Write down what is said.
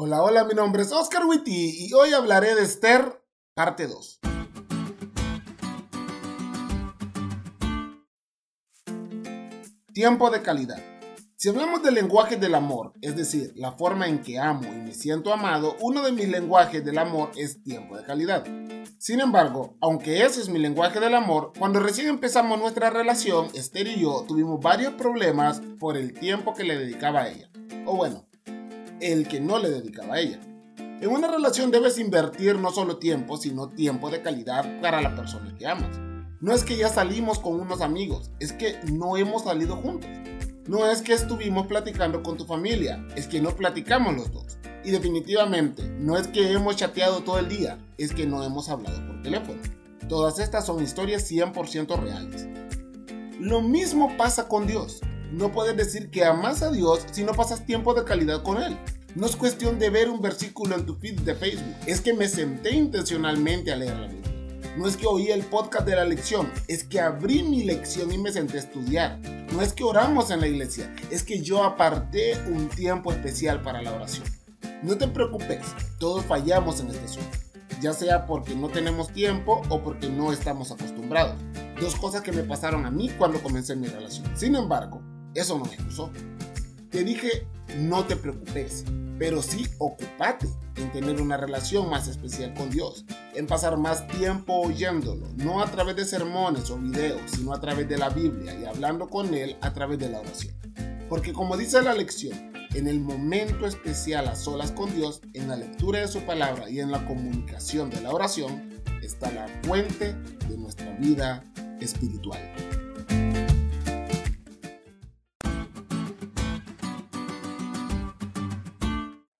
Hola, hola, mi nombre es Oscar Witty y hoy hablaré de Esther, parte 2. Tiempo de calidad. Si hablamos del lenguaje del amor, es decir, la forma en que amo y me siento amado, uno de mis lenguajes del amor es tiempo de calidad. Sin embargo, aunque ese es mi lenguaje del amor, cuando recién empezamos nuestra relación, Esther y yo tuvimos varios problemas por el tiempo que le dedicaba a ella. O bueno, el que no le dedicaba a ella. En una relación debes invertir no solo tiempo, sino tiempo de calidad para la persona que amas. No es que ya salimos con unos amigos, es que no hemos salido juntos. No es que estuvimos platicando con tu familia, es que no platicamos los dos. Y definitivamente, no es que hemos chateado todo el día, es que no hemos hablado por teléfono. Todas estas son historias 100% reales. Lo mismo pasa con Dios. No puedes decir que amas a Dios si no pasas tiempo de calidad con Él. No es cuestión de ver un versículo en tu feed de Facebook, es que me senté intencionalmente a leer la Biblia. No es que oí el podcast de la lección, es que abrí mi lección y me senté a estudiar. No es que oramos en la iglesia, es que yo aparté un tiempo especial para la oración. No te preocupes, todos fallamos en este asunto, ya sea porque no tenemos tiempo o porque no estamos acostumbrados. Dos cosas que me pasaron a mí cuando comencé mi relación. Sin embargo, eso no me excusó. Te dije, no te preocupes, pero sí ocupate en tener una relación más especial con Dios, en pasar más tiempo oyéndolo, no a través de sermones o videos, sino a través de la Biblia y hablando con Él a través de la oración. Porque como dice la lección, en el momento especial a solas con Dios, en la lectura de su palabra y en la comunicación de la oración, está la fuente de nuestra vida espiritual.